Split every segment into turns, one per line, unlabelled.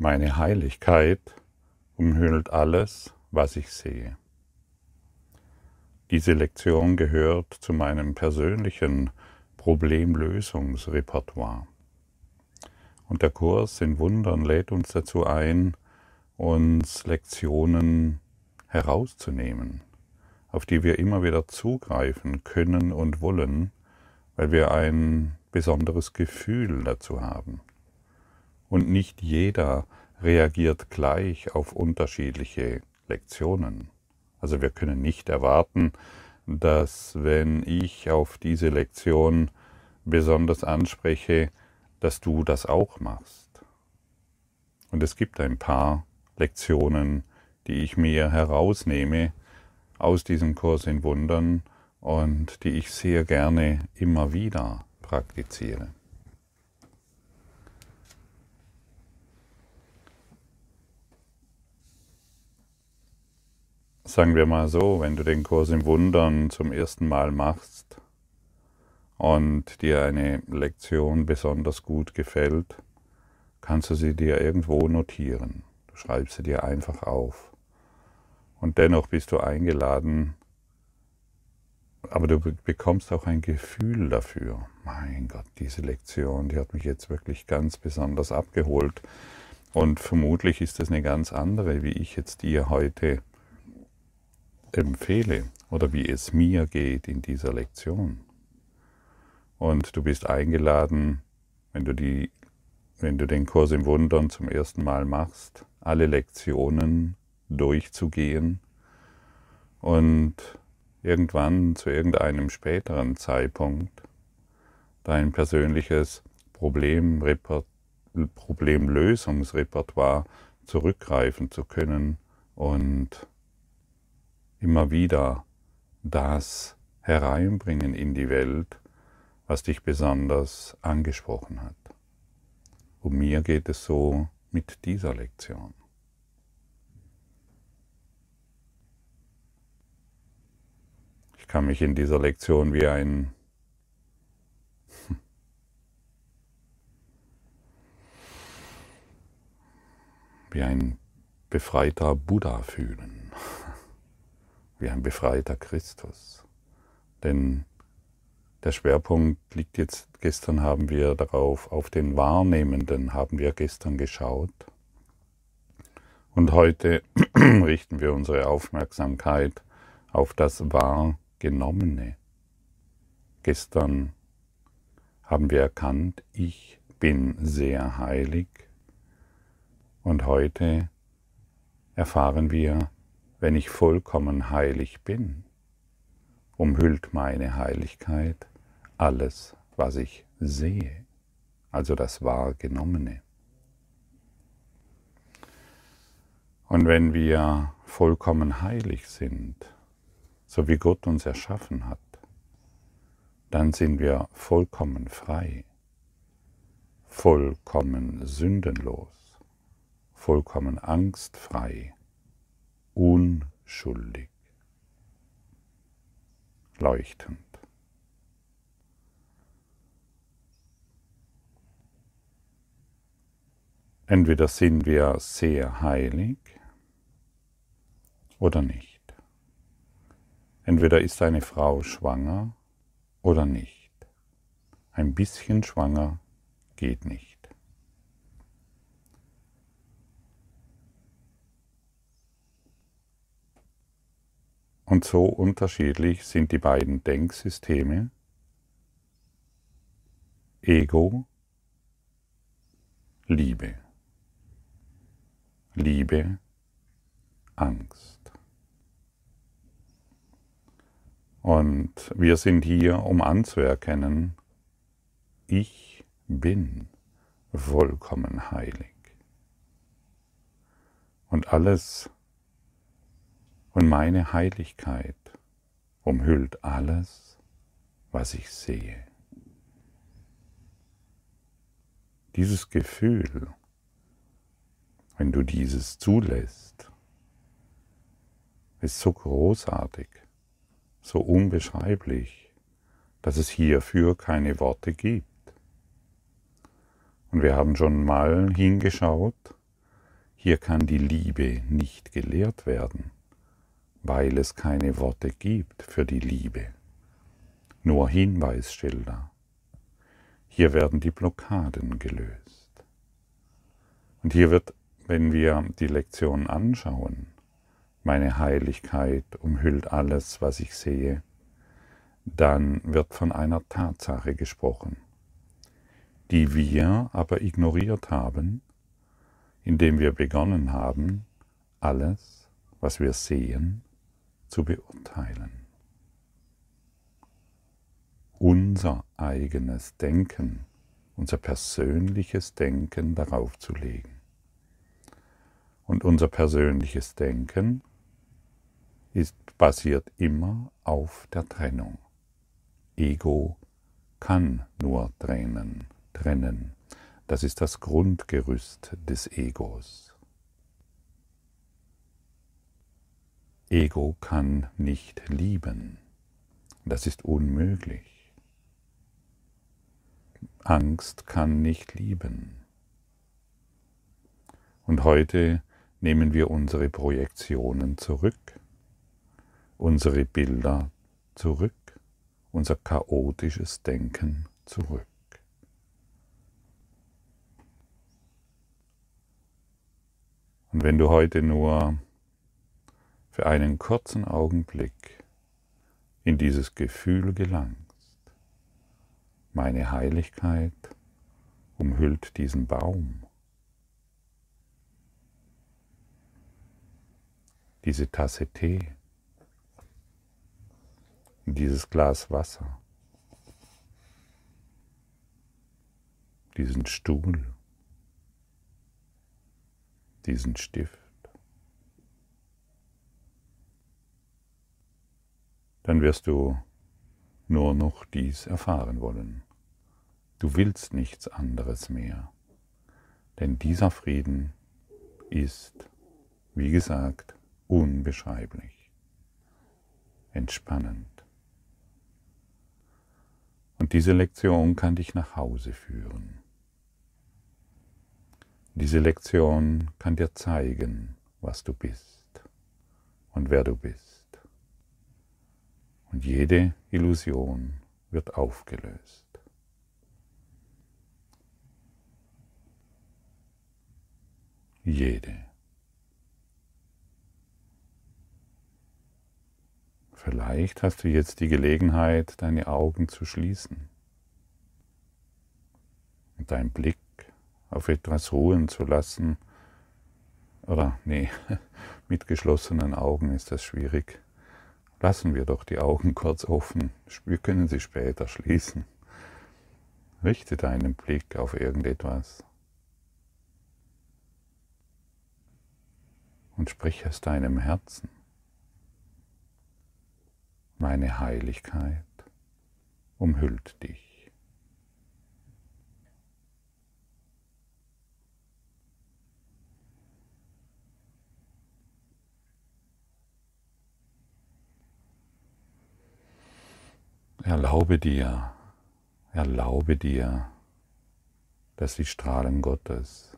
Meine Heiligkeit umhüllt alles, was ich sehe. Diese Lektion gehört zu meinem persönlichen Problemlösungsrepertoire. Und der Kurs in Wundern lädt uns dazu ein, uns Lektionen herauszunehmen, auf die wir immer wieder zugreifen können und wollen, weil wir ein besonderes Gefühl dazu haben. Und nicht jeder reagiert gleich auf unterschiedliche Lektionen. Also wir können nicht erwarten, dass wenn ich auf diese Lektion besonders anspreche, dass du das auch machst. Und es gibt ein paar Lektionen, die ich mir herausnehme aus diesem Kurs in Wundern und die ich sehr gerne immer wieder praktiziere. Sagen wir mal so, wenn du den Kurs im Wundern zum ersten Mal machst und dir eine Lektion besonders gut gefällt, kannst du sie dir irgendwo notieren. Du schreibst sie dir einfach auf. Und dennoch bist du eingeladen, aber du bekommst auch ein Gefühl dafür. Mein Gott, diese Lektion, die hat mich jetzt wirklich ganz besonders abgeholt. Und vermutlich ist es eine ganz andere, wie ich jetzt dir heute empfehle oder wie es mir geht in dieser Lektion. Und du bist eingeladen, wenn du, die, wenn du den Kurs im Wundern zum ersten Mal machst, alle Lektionen durchzugehen und irgendwann zu irgendeinem späteren Zeitpunkt dein persönliches Problem, Problemlösungsrepertoire zurückgreifen zu können und immer wieder das hereinbringen in die Welt, was dich besonders angesprochen hat. Und mir geht es so mit dieser Lektion. Ich kann mich in dieser Lektion wie ein wie ein befreiter Buddha fühlen wie ein befreiter Christus. Denn der Schwerpunkt liegt jetzt, gestern haben wir darauf, auf den Wahrnehmenden haben wir gestern geschaut. Und heute richten wir unsere Aufmerksamkeit auf das Wahrgenommene. Gestern haben wir erkannt, ich bin sehr heilig. Und heute erfahren wir, wenn ich vollkommen heilig bin, umhüllt meine Heiligkeit alles, was ich sehe, also das Wahrgenommene. Und wenn wir vollkommen heilig sind, so wie Gott uns erschaffen hat, dann sind wir vollkommen frei, vollkommen sündenlos, vollkommen angstfrei, unschuldig, leuchtend. Entweder sind wir sehr heilig oder nicht. Entweder ist eine Frau schwanger oder nicht. Ein bisschen schwanger geht nicht. Und so unterschiedlich sind die beiden Denksysteme Ego, Liebe, Liebe, Angst. Und wir sind hier, um anzuerkennen, ich bin vollkommen heilig. Und alles, und meine Heiligkeit umhüllt alles, was ich sehe. Dieses Gefühl, wenn du dieses zulässt, ist so großartig, so unbeschreiblich, dass es hierfür keine Worte gibt. Und wir haben schon mal hingeschaut, Hier kann die Liebe nicht gelehrt werden, weil es keine Worte gibt für die Liebe, nur Hinweisschilder. Hier werden die Blockaden gelöst. Und hier wird, wenn wir die Lektion anschauen, meine Heiligkeit umhüllt alles, was ich sehe, dann wird von einer Tatsache gesprochen, die wir aber ignoriert haben, indem wir begonnen haben, alles, was wir sehen, zu beurteilen. Unser eigenes Denken, unser persönliches Denken darauf zu legen. Und unser persönliches Denken ist basiert immer auf der Trennung. Ego kann nur trennen, trennen. Das ist das Grundgerüst des Egos. Ego kann nicht lieben. Das ist unmöglich. Angst kann nicht lieben. Und heute nehmen wir unsere Projektionen zurück, unsere Bilder zurück unser chaotisches Denken zurück. Und wenn du heute nur für einen kurzen Augenblick in dieses Gefühl gelangst, meine Heiligkeit umhüllt diesen Baum, diese Tasse Tee, dieses Glas Wasser, diesen Stuhl, diesen Stift, dann wirst du nur noch dies erfahren wollen. Du willst nichts anderes mehr, denn dieser Frieden ist, wie gesagt, unbeschreiblich, entspannend. Und diese Lektion kann dich nach Hause führen. Diese Lektion kann dir zeigen, was du bist und wer du bist. Und jede Illusion wird aufgelöst. Jede. Vielleicht hast du jetzt die Gelegenheit, deine Augen zu schließen und deinen Blick auf etwas ruhen zu lassen. Oder nee, mit geschlossenen Augen ist das schwierig. Lassen wir doch die Augen kurz offen. Wir können sie später schließen. Richte deinen Blick auf irgendetwas und sprich aus deinem Herzen. Meine Heiligkeit umhüllt dich. Erlaube dir, erlaube dir, dass die Strahlen Gottes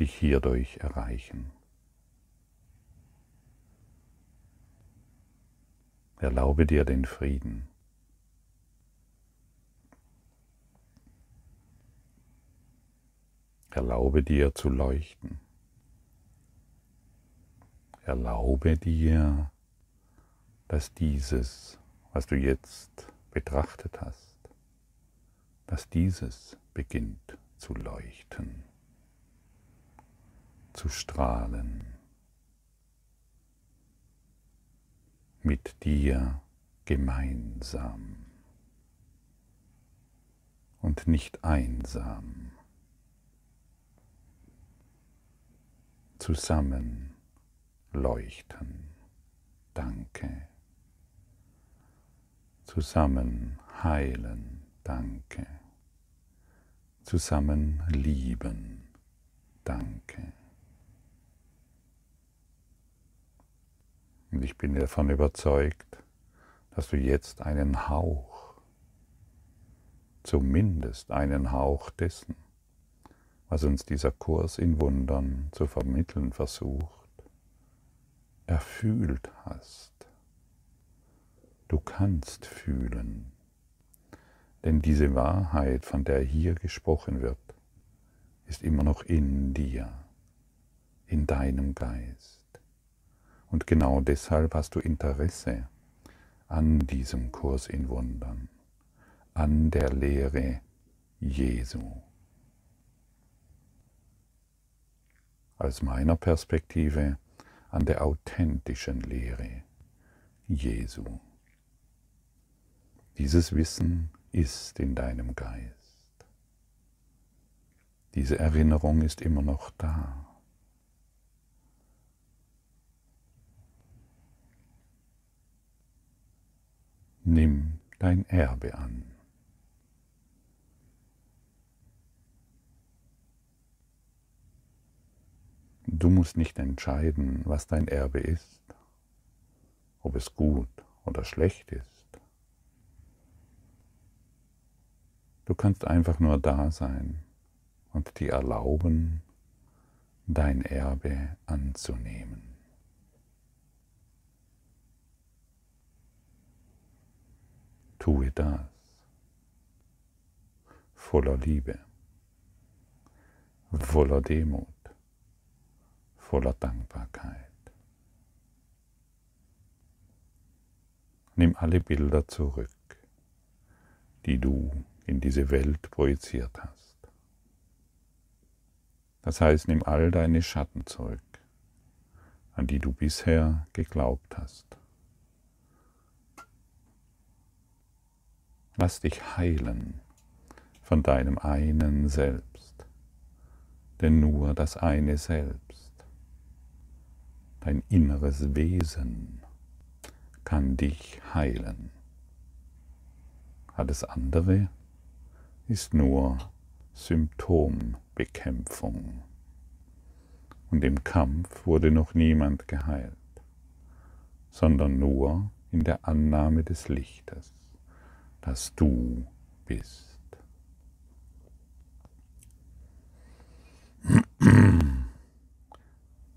dich hierdurch erreichen. Erlaube dir den Frieden. Erlaube dir zu leuchten. Erlaube dir, dass dieses, was du jetzt betrachtet hast, dass dieses beginnt zu leuchten, zu strahlen. mit dir gemeinsam und nicht einsam. Zusammen leuchten. Danke. Zusammen heilen. Danke. Zusammen lieben. Danke. Und ich bin davon überzeugt, dass du jetzt einen Hauch, zumindest einen Hauch dessen, was uns dieser Kurs in Wundern zu vermitteln versucht, erfühlt hast. Du kannst fühlen, denn diese Wahrheit, von der hier gesprochen wird, ist immer noch in dir, in deinem Geist. Und genau deshalb hast du Interesse an diesem Kurs in Wundern, an der Lehre Jesu. Aus meiner Perspektive an der authentischen Lehre Jesu. Dieses Wissen ist in deinem Geist. Diese Erinnerung ist immer noch da. Nimm dein Erbe an. Du musst nicht entscheiden, was dein Erbe ist, ob es gut oder schlecht ist. Du kannst einfach nur da sein und dir erlauben, dein Erbe anzunehmen. Tue das voller Liebe, voller Demut, voller Dankbarkeit. Nimm alle Bilder zurück, die du in diese Welt projiziert hast. Das heißt, nimm all deine Schatten zurück, an die du bisher geglaubt hast. Lass dich heilen von deinem einen Selbst, denn nur das eine Selbst, dein inneres Wesen, kann dich heilen. Alles andere ist nur Symptombekämpfung. Und im Kampf wurde noch niemand geheilt, sondern nur in der Annahme des Lichtes, das du bist.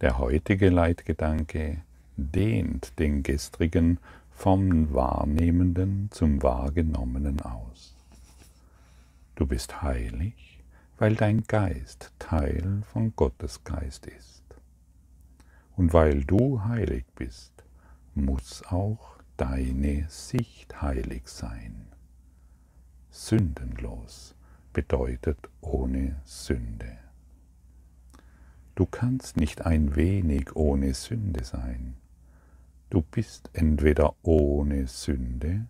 Der heutige Leitgedanke dehnt den gestrigen vom Wahrnehmenden zum Wahrgenommenen aus. Du bist heilig, weil dein Geist Teil von Gottes Geist ist. Und weil du heilig bist, muss auch deine Sicht heilig sein. Sündenlos bedeutet ohne Sünde. Du kannst nicht ein wenig ohne Sünde sein. Du bist entweder ohne Sünde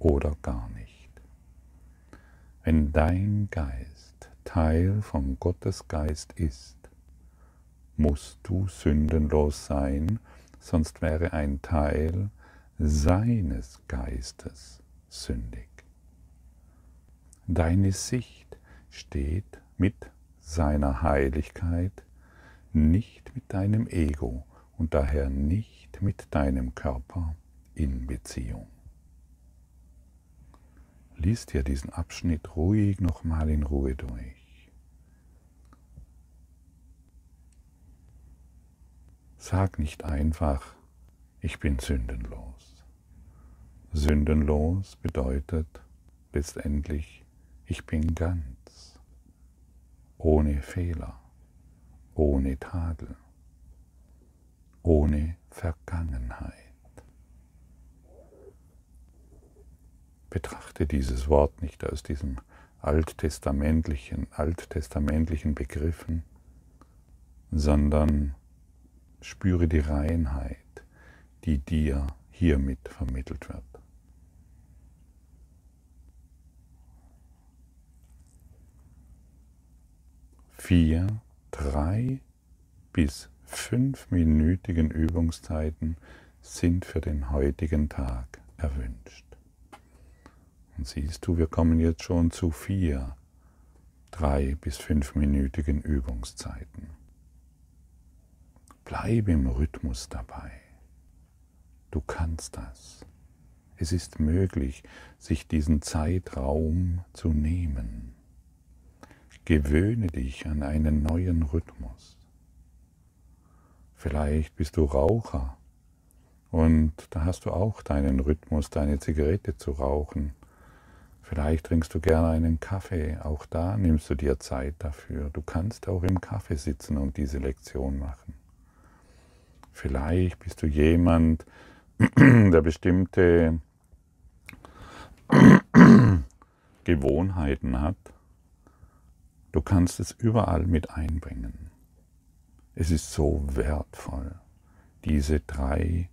oder gar nicht. Wenn dein Geist Teil von Gottes Geist ist, musst du sündenlos sein, sonst wäre ein Teil seines Geistes sündig. Deine Sicht steht mit seiner Heiligkeit nicht mit deinem Ego und daher nicht mit deinem Körper in Beziehung. Lies dir diesen Abschnitt ruhig nochmal in Ruhe durch. Sag nicht einfach, ich bin sündenlos. Sündenlos bedeutet letztendlich, ich bin ganz, ohne Fehler, ohne Tadel, ohne Vergangenheit. Betrachte dieses Wort nicht aus diesem alttestamentlichen, alttestamentlichen Begriffen, sondern spüre die Reinheit, die dir hiermit vermittelt wird. Vier, drei bis fünfminütigen Übungszeiten sind für den heutigen Tag erwünscht. Und siehst du, wir kommen jetzt schon zu vier, drei bis fünfminütigen Übungszeiten. Bleib im Rhythmus dabei. Du kannst das. Es ist möglich, sich diesen Zeitraum zu nehmen. Gewöhne dich an einen neuen Rhythmus. Vielleicht bist du Raucher und da hast du auch deinen Rhythmus, deine Zigarette zu rauchen. Vielleicht trinkst du gerne einen Kaffee, auch da nimmst du dir Zeit dafür. Du kannst auch im Kaffee sitzen und diese Lektion machen. Vielleicht bist du jemand, der bestimmte Gewohnheiten hat. Du kannst es überall mit einbringen. Es ist so wertvoll, diese drei,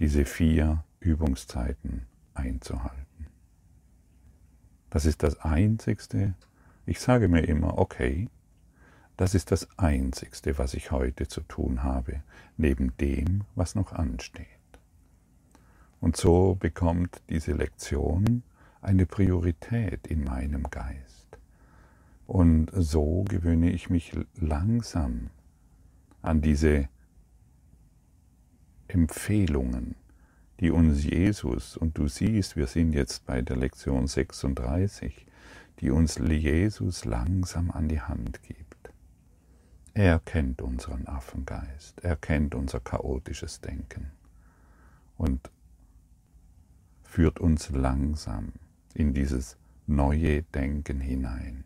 diese vier Übungszeiten einzuhalten. Das ist das Einzigste. Ich sage mir immer, okay, das ist das Einzigste, was ich heute zu tun habe, neben dem, was noch ansteht. Und so bekommt diese Lektion eine Priorität in meinem Geist. Und so gewöhne ich mich langsam an diese Empfehlungen, die uns Jesus, und du siehst, wir sind jetzt bei der Lektion 36, die uns Jesus langsam an die Hand gibt. Er kennt unseren Affengeist, er kennt unser chaotisches Denken und führt uns langsam in dieses neue Denken hinein.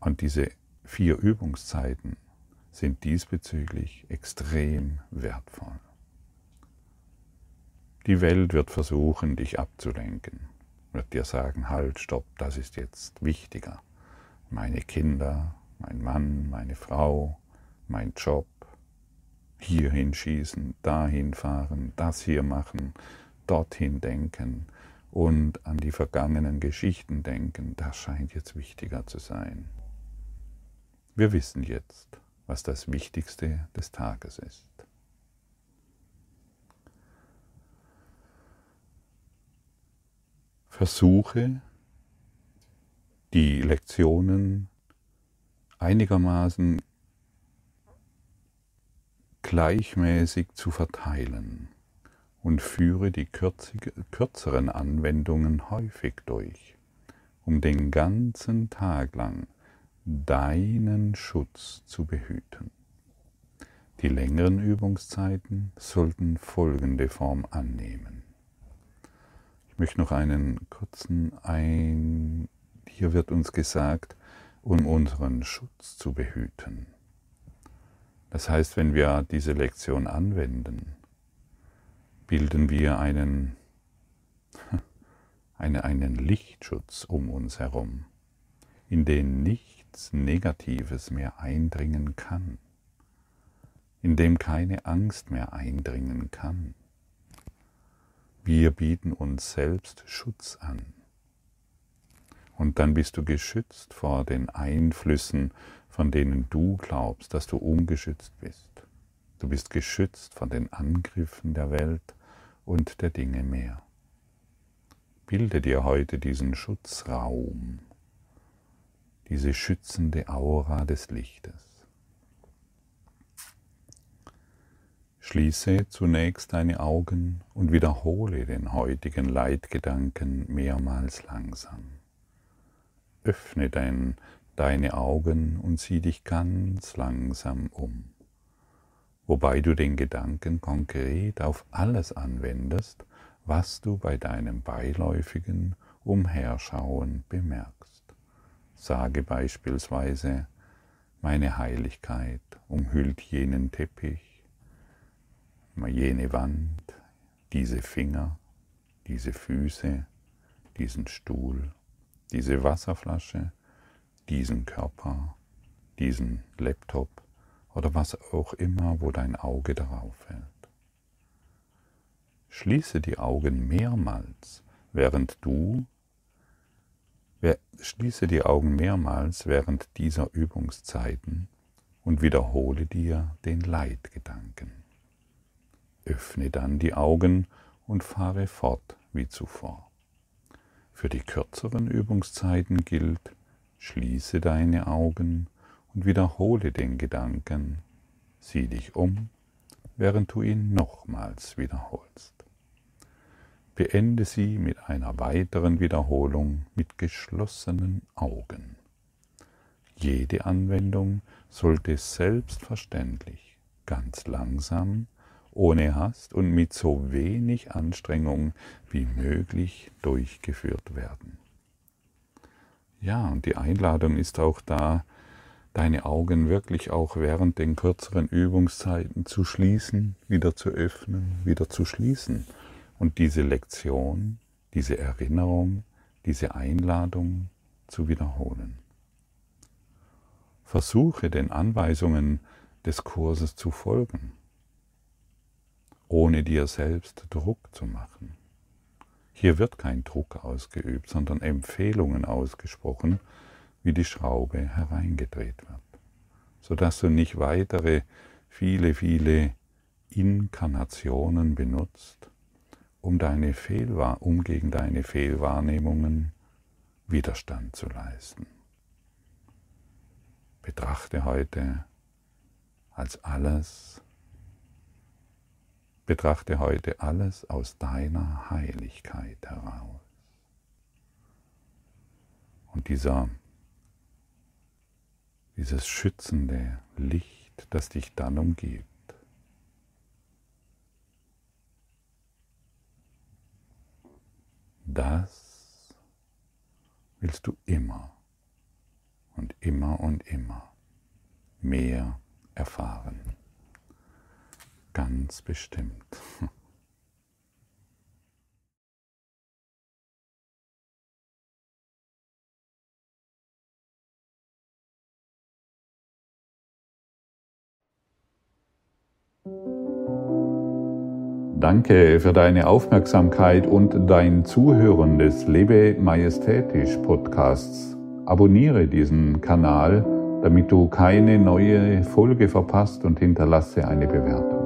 Und diese vier Übungszeiten sind diesbezüglich extrem wertvoll. Die Welt wird versuchen, dich abzulenken, wird dir sagen, halt, stopp, das ist jetzt wichtiger. Meine Kinder, mein Mann, meine Frau, mein Job, hierhin schießen, dahin fahren, das hier machen, dorthin denken und an die vergangenen Geschichten denken, das scheint jetzt wichtiger zu sein. Wir wissen jetzt, was das Wichtigste des Tages ist. Versuche die Lektionen einigermaßen gleichmäßig zu verteilen und führe die kürzeren Anwendungen häufig durch, um den ganzen Tag lang deinen Schutz zu behüten. Die längeren Übungszeiten sollten folgende Form annehmen. Ich möchte noch einen kurzen ein. Hier wird uns gesagt, um unseren Schutz zu behüten. Das heißt, wenn wir diese Lektion anwenden, bilden wir einen, eine, einen Lichtschutz um uns herum, in den nichts Negatives mehr eindringen kann, in dem keine Angst mehr eindringen kann wir bieten uns selbst Schutz an. Und dann bist du geschützt vor den Einflüssen, von denen du glaubst, dass du ungeschützt bist. Du bist geschützt von den Angriffen der Welt und der Dinge mehr. Bilde dir heute diesen Schutzraum, diese schützende Aura des Lichtes. Schließe zunächst deine Augen und wiederhole den heutigen Leitgedanken mehrmals langsam. Öffne dein, deine Augen und sieh dich ganz langsam um, wobei du den Gedanken konkret auf alles anwendest, was du bei deinem beiläufigen Umherschauen bemerkst. Sage beispielsweise, meine Heiligkeit umhüllt jenen Teppich, jene Wand, diese Finger, diese Füße, diesen Stuhl, diese Wasserflasche, diesen Körper, diesen Laptop oder was auch immer, wo dein Auge darauf fällt. Schließe die Augen mehrmals, während du schließe die Augen mehrmals während dieser Übungszeiten und wiederhole dir den Leitgedanken. Öffne dann die Augen und fahre fort wie zuvor. Für die kürzeren Übungszeiten gilt, schließe deine Augen und wiederhole den Gedanken, sieh dich um, während du ihn nochmals wiederholst. Beende sie mit einer weiteren Wiederholung mit geschlossenen Augen. Jede Anwendung sollte selbstverständlich, ganz langsam, ohne Hast und mit so wenig Anstrengung wie möglich durchgeführt werden. Ja, und die Einladung ist auch da, deine Augen wirklich auch während den kürzeren Übungszeiten zu schließen, wieder zu öffnen, wieder zu schließen und diese Lektion, diese Erinnerung, diese Einladung zu wiederholen. Versuche den Anweisungen des Kurses zu folgen, ohne dir selbst Druck zu machen. Hier wird kein Druck ausgeübt, sondern Empfehlungen ausgesprochen, wie die Schraube hereingedreht wird, sodass du nicht weitere viele, viele Inkarnationen benutzt, um, deine Fehlwahr um gegen deine Fehlwahrnehmungen Widerstand zu leisten. Betrachte heute als alles, betrachte heute alles aus deiner Heiligkeit heraus. Und dieser, dieses schützende Licht, das dich dann umgibt, das willst du immer und immer und immer mehr erfahren. Ganz bestimmt. Danke für deine Aufmerksamkeit und dein Zuhören des Lebe Majestätisch Podcasts. Abonniere diesen Kanal, damit du keine neue Folge verpasst und hinterlasse eine Bewertung.